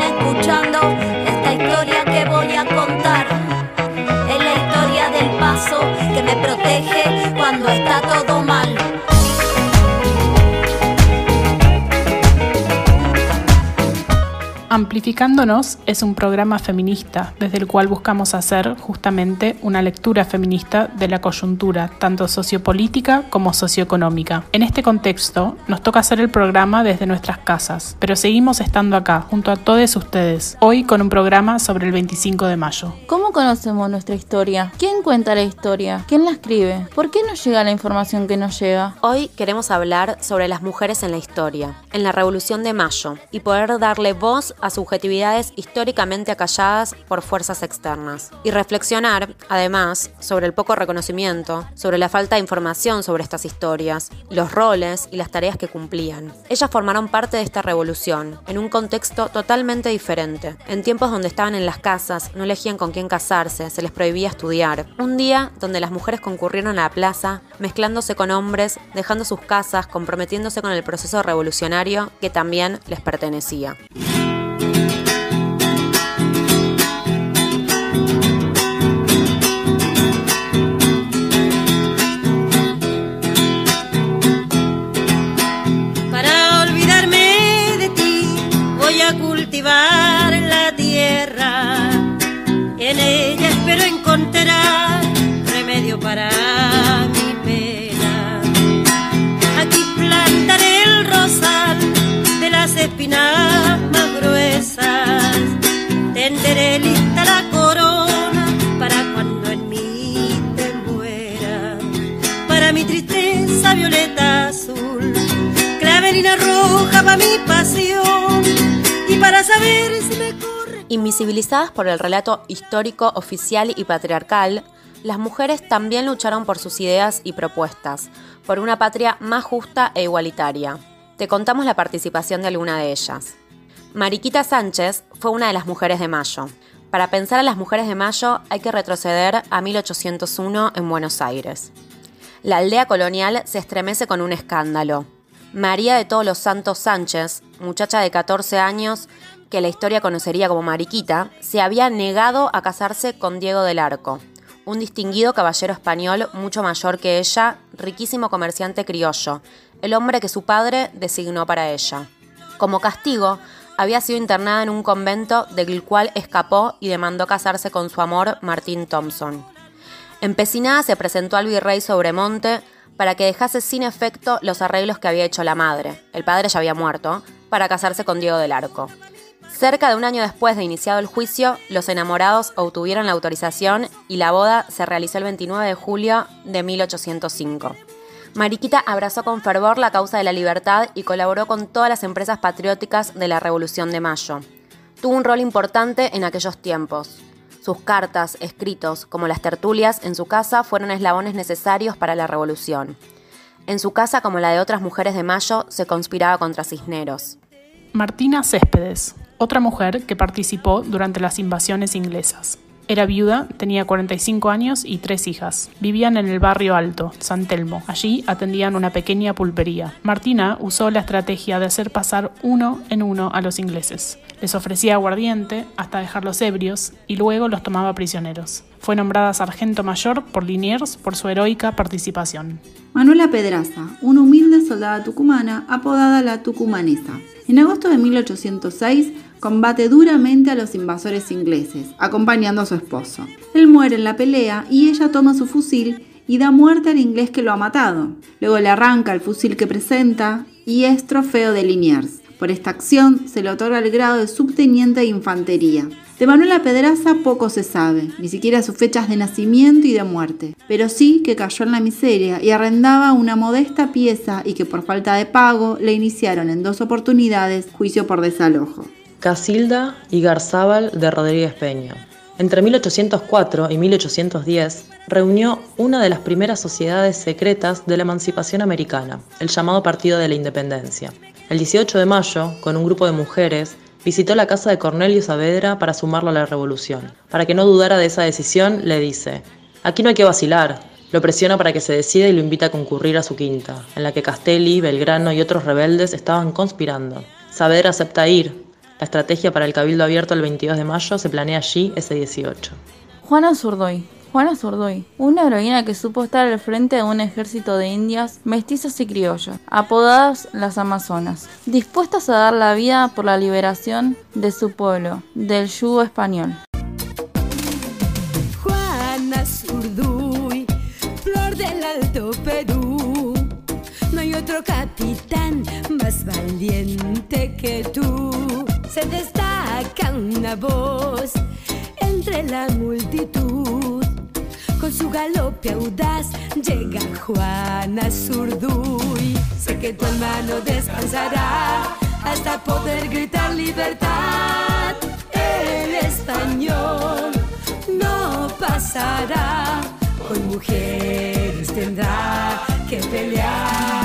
escuchando esta historia que voy a contar. Es la historia del paso que me protege Amplificándonos es un programa feminista desde el cual buscamos hacer justamente una lectura feminista de la coyuntura, tanto sociopolítica como socioeconómica. En este contexto, nos toca hacer el programa desde nuestras casas, pero seguimos estando acá, junto a todos ustedes, hoy con un programa sobre el 25 de mayo. ¿Cómo conocemos nuestra historia? ¿Quién cuenta la historia? ¿Quién la escribe? ¿Por qué nos llega la información que nos llega? Hoy queremos hablar sobre las mujeres en la historia, en la Revolución de Mayo, y poder darle voz a subjetividades históricamente acalladas por fuerzas externas. Y reflexionar, además, sobre el poco reconocimiento, sobre la falta de información sobre estas historias, los roles y las tareas que cumplían. Ellas formaron parte de esta revolución, en un contexto totalmente diferente, en tiempos donde estaban en las casas, no elegían con quién casarse, se les prohibía estudiar. Un día donde las mujeres concurrieron a la plaza, mezclándose con hombres, dejando sus casas, comprometiéndose con el proceso revolucionario que también les pertenecía. La tierra, en ella espero encontrar remedio para mi pena. Aquí plantaré el rosal de las espinas más gruesas, tenderé lista la corona para cuando en mí te muera, para mi tristeza violeta azul, clavelina roja para mi pasión para saber si me corre. Invisibilizadas por el relato histórico, oficial y patriarcal, las mujeres también lucharon por sus ideas y propuestas, por una patria más justa e igualitaria. Te contamos la participación de alguna de ellas. Mariquita Sánchez fue una de las mujeres de Mayo. Para pensar a las mujeres de Mayo hay que retroceder a 1801 en Buenos Aires. La aldea colonial se estremece con un escándalo. María de Todos los Santos Sánchez, muchacha de 14 años que la historia conocería como Mariquita, se había negado a casarse con Diego del Arco, un distinguido caballero español mucho mayor que ella, riquísimo comerciante criollo, el hombre que su padre designó para ella. Como castigo, había sido internada en un convento del cual escapó y demandó casarse con su amor Martín Thompson. Empecinada se presentó al virrey Sobremonte para que dejase sin efecto los arreglos que había hecho la madre, el padre ya había muerto, para casarse con Diego del Arco. Cerca de un año después de iniciado el juicio, los enamorados obtuvieron la autorización y la boda se realizó el 29 de julio de 1805. Mariquita abrazó con fervor la causa de la libertad y colaboró con todas las empresas patrióticas de la Revolución de Mayo. Tuvo un rol importante en aquellos tiempos. Sus cartas, escritos, como las tertulias en su casa, fueron eslabones necesarios para la revolución. En su casa, como la de otras mujeres de Mayo, se conspiraba contra Cisneros. Martina Céspedes, otra mujer que participó durante las invasiones inglesas. Era viuda, tenía 45 años y tres hijas. Vivían en el barrio Alto, San Telmo. Allí atendían una pequeña pulpería. Martina usó la estrategia de hacer pasar uno en uno a los ingleses. Les ofrecía aguardiente hasta dejarlos ebrios y luego los tomaba prisioneros. Fue nombrada sargento mayor por Liniers por su heroica participación. Manuela Pedraza, una humilde soldada tucumana apodada la Tucumanesa. En agosto de 1806 combate duramente a los invasores ingleses, acompañando a su esposo. Él muere en la pelea y ella toma su fusil y da muerte al inglés que lo ha matado. Luego le arranca el fusil que presenta y es trofeo de Liniers. Por esta acción se le otorga el grado de subteniente de infantería. De Manuela Pedraza poco se sabe, ni siquiera sus fechas de nacimiento y de muerte, pero sí que cayó en la miseria y arrendaba una modesta pieza y que por falta de pago le iniciaron en dos oportunidades juicio por desalojo. Casilda y Garzábal de Rodríguez Peña. Entre 1804 y 1810 reunió una de las primeras sociedades secretas de la emancipación americana, el llamado Partido de la Independencia. El 18 de mayo, con un grupo de mujeres, visitó la casa de Cornelio Saavedra para sumarlo a la revolución. Para que no dudara de esa decisión, le dice, aquí no hay que vacilar. Lo presiona para que se decida y lo invita a concurrir a su quinta, en la que Castelli, Belgrano y otros rebeldes estaban conspirando. Saavedra acepta ir, La estrategia para el Cabildo Abierto el 22 de mayo se planea allí ese 18. Juana Zurdoy. Juana Zurdoy, una heroína que supo estar al frente de un ejército de indias, mestizas y criollas, apodadas las Amazonas, dispuestas a dar la vida por la liberación de su pueblo, del yugo español. Juana Zurduy, flor del Alto Perú. No hay otro capitán más valiente que tú. Se destaca una voz entre la multitud. Con su galope audaz llega Juana Zurduy. Sé que tu hermano descansará hasta poder gritar libertad. El español no pasará, con mujeres tendrá que pelear.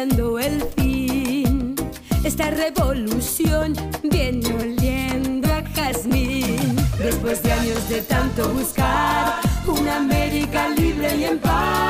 El fin. Esta revolución viene oliendo a jazmín. Después de años de tanto buscar una América libre y en paz,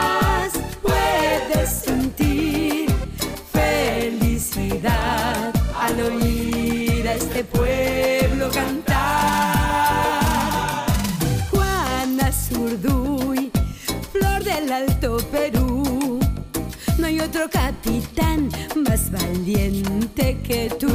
otro capitán más valiente que tú.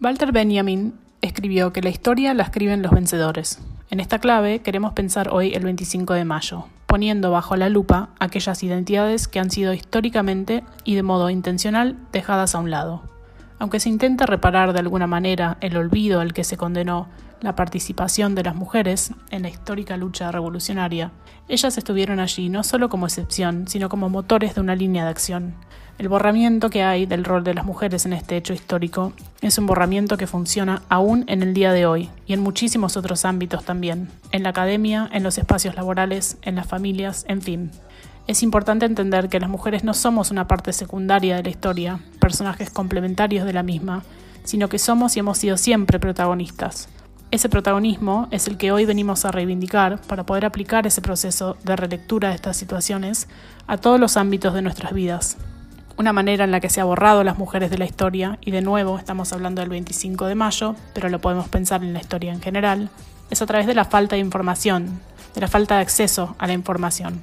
Walter Benjamin escribió que la historia la escriben los vencedores. En esta clave queremos pensar hoy el 25 de mayo, poniendo bajo la lupa aquellas identidades que han sido históricamente y de modo intencional dejadas a un lado. Aunque se intenta reparar de alguna manera el olvido al que se condenó la participación de las mujeres en la histórica lucha revolucionaria, ellas estuvieron allí no solo como excepción, sino como motores de una línea de acción. El borramiento que hay del rol de las mujeres en este hecho histórico es un borramiento que funciona aún en el día de hoy y en muchísimos otros ámbitos también, en la academia, en los espacios laborales, en las familias, en fin. Es importante entender que las mujeres no somos una parte secundaria de la historia, personajes complementarios de la misma, sino que somos y hemos sido siempre protagonistas. Ese protagonismo es el que hoy venimos a reivindicar para poder aplicar ese proceso de relectura de estas situaciones a todos los ámbitos de nuestras vidas. Una manera en la que se ha borrado las mujeres de la historia, y de nuevo estamos hablando del 25 de mayo, pero lo podemos pensar en la historia en general, es a través de la falta de información, de la falta de acceso a la información.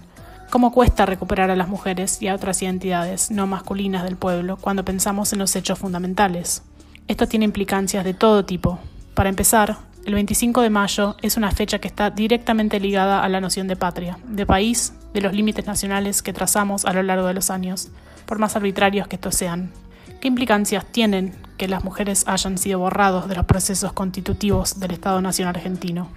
¿Cómo cuesta recuperar a las mujeres y a otras identidades no masculinas del pueblo cuando pensamos en los hechos fundamentales? Esto tiene implicancias de todo tipo. Para empezar, el 25 de mayo es una fecha que está directamente ligada a la noción de patria, de país, de los límites nacionales que trazamos a lo largo de los años, por más arbitrarios que estos sean. ¿Qué implicancias tienen que las mujeres hayan sido borrados de los procesos constitutivos del Estado Nacional argentino?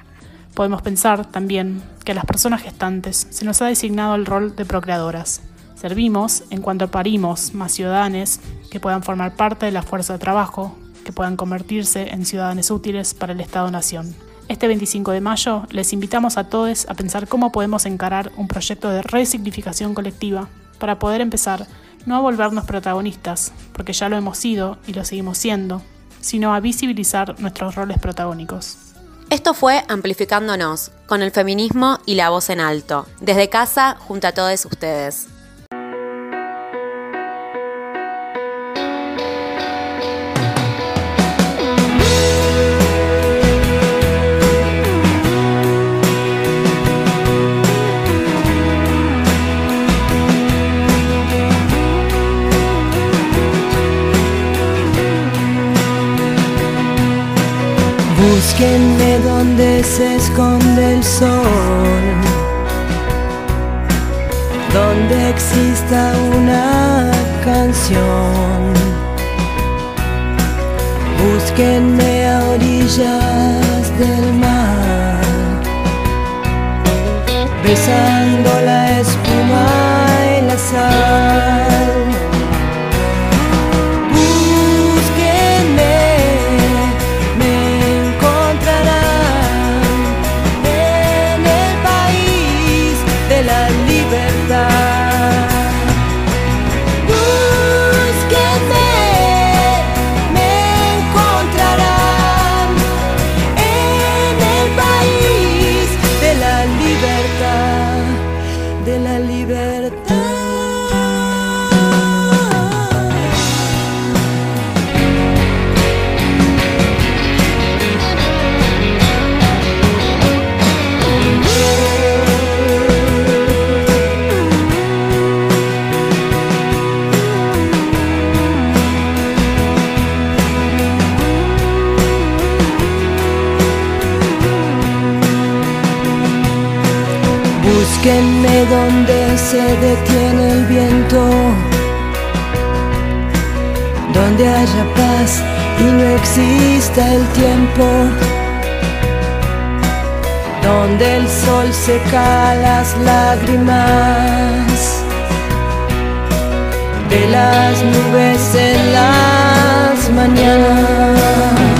Podemos pensar también que a las personas gestantes se nos ha designado el rol de procreadoras. Servimos en cuanto parimos más ciudadanos que puedan formar parte de la fuerza de trabajo, que puedan convertirse en ciudadanos útiles para el Estado-Nación. Este 25 de mayo les invitamos a todos a pensar cómo podemos encarar un proyecto de resignificación colectiva para poder empezar no a volvernos protagonistas, porque ya lo hemos sido y lo seguimos siendo, sino a visibilizar nuestros roles protagónicos. Esto fue Amplificándonos, con el feminismo y la voz en alto, desde casa junto a todos ustedes. Búsquenme donde se esconde el sol, donde exista una canción. Búsquenme a orillas del mar, besando la espuma donde se detiene el viento, donde haya paz y no exista el tiempo, donde el sol seca las lágrimas de las nubes en las mañanas.